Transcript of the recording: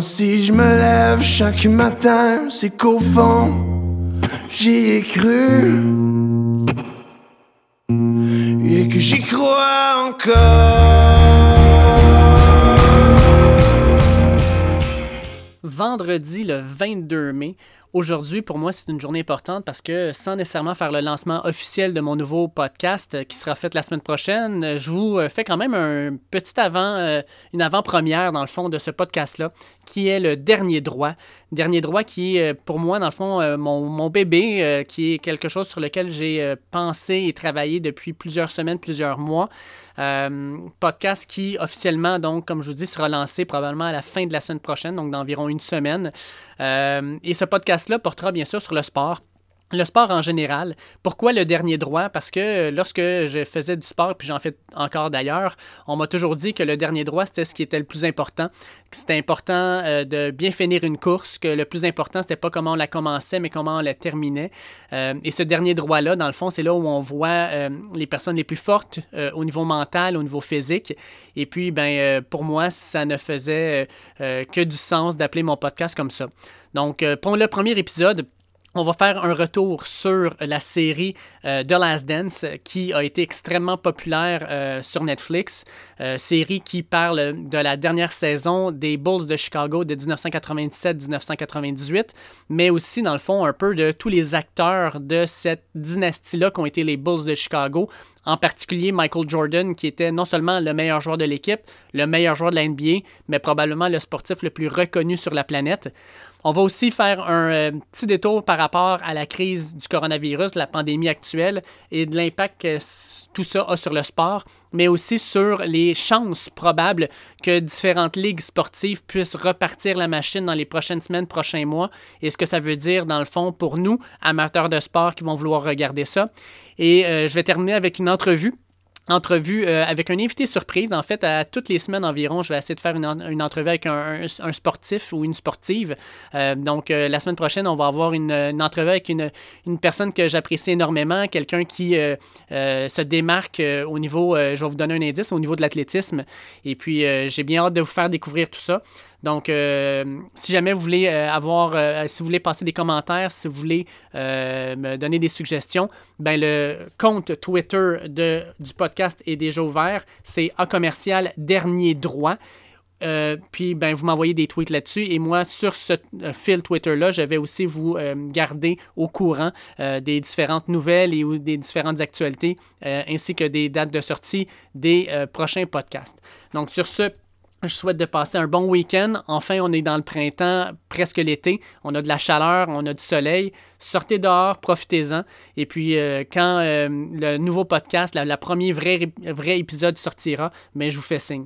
Si je me lève chaque matin, c'est qu'au fond, j'y ai cru. Et que j'y crois encore. Vendredi le 22 mai, Aujourd'hui, pour moi, c'est une journée importante parce que sans nécessairement faire le lancement officiel de mon nouveau podcast euh, qui sera fait la semaine prochaine, euh, je vous euh, fais quand même un petit avant, une avant-première dans le fond de ce podcast-là, qui est le dernier droit. Dernier droit qui est pour moi, dans le fond, mon, mon bébé, qui est quelque chose sur lequel j'ai pensé et travaillé depuis plusieurs semaines, plusieurs mois. podcast qui officiellement, donc, comme je vous dis, sera lancé probablement à la fin de la semaine prochaine, donc d'environ une semaine. et ce podcast là portera bien sûr sur le sport. Le sport en général. Pourquoi le dernier droit? Parce que lorsque je faisais du sport, puis j'en fais encore d'ailleurs, on m'a toujours dit que le dernier droit, c'était ce qui était le plus important. Que c'était important euh, de bien finir une course, que le plus important, c'était pas comment on la commençait, mais comment on la terminait. Euh, et ce dernier droit-là, dans le fond, c'est là où on voit euh, les personnes les plus fortes au niveau mental, au niveau physique. Et puis, ben, pour moi, ça ne faisait que du sens d'appeler mon podcast comme ça. Donc, pour le premier épisode, on va faire un retour sur la série euh, The Last Dance qui a été extrêmement populaire euh, sur Netflix. Euh, série qui parle de la dernière saison des Bulls de Chicago de 1997-1998, mais aussi dans le fond un peu de tous les acteurs de cette dynastie-là qui ont été les Bulls de Chicago. En particulier Michael Jordan, qui était non seulement le meilleur joueur de l'équipe, le meilleur joueur de la NBA, mais probablement le sportif le plus reconnu sur la planète. On va aussi faire un euh, petit détour par rapport à la crise du coronavirus, la pandémie actuelle et de l'impact que tout ça a sur le sport, mais aussi sur les chances probables que différentes ligues sportives puissent repartir la machine dans les prochaines semaines, prochains mois, et ce que ça veut dire dans le fond pour nous, amateurs de sport qui vont vouloir regarder ça. Et euh, je vais terminer avec une entrevue entrevue euh, avec un invité surprise. En fait, à toutes les semaines environ, je vais essayer de faire une, entrevue avec un, sportif ou une sportive. Euh, donc, euh, la semaine prochaine, on va avoir une, entrevue avec une, personne que j'apprécie énormément, quelqu'un qui se démarque au niveau, je vais vous donner un indice, au niveau de l'athlétisme. Et puis, j'ai bien hâte de vous faire découvrir tout ça. Donc, euh, si jamais vous voulez euh, avoir, euh, si vous voulez passer des commentaires, si vous voulez me donner des suggestions, ben le compte Twitter de, du podcast est déjà ouvert. C'est A commercial dernier droit. puis, ben, vous m'envoyez des tweets là-dessus. Et moi, sur ce fil Twitter-là, je vais aussi vous garder au courant des différentes nouvelles et des différentes actualités, ainsi que des dates de sortie des prochains podcasts. Donc, sur ce, je souhaite de passer un bon week-end. Enfin, on est dans le printemps, presque l'été. On a de la chaleur, on a du soleil. Sortez dehors, profitez-en. Et puis, euh, quand euh, le nouveau podcast, la, premier vrai, vrai épisode sortira, mais ben, je vous fais signe.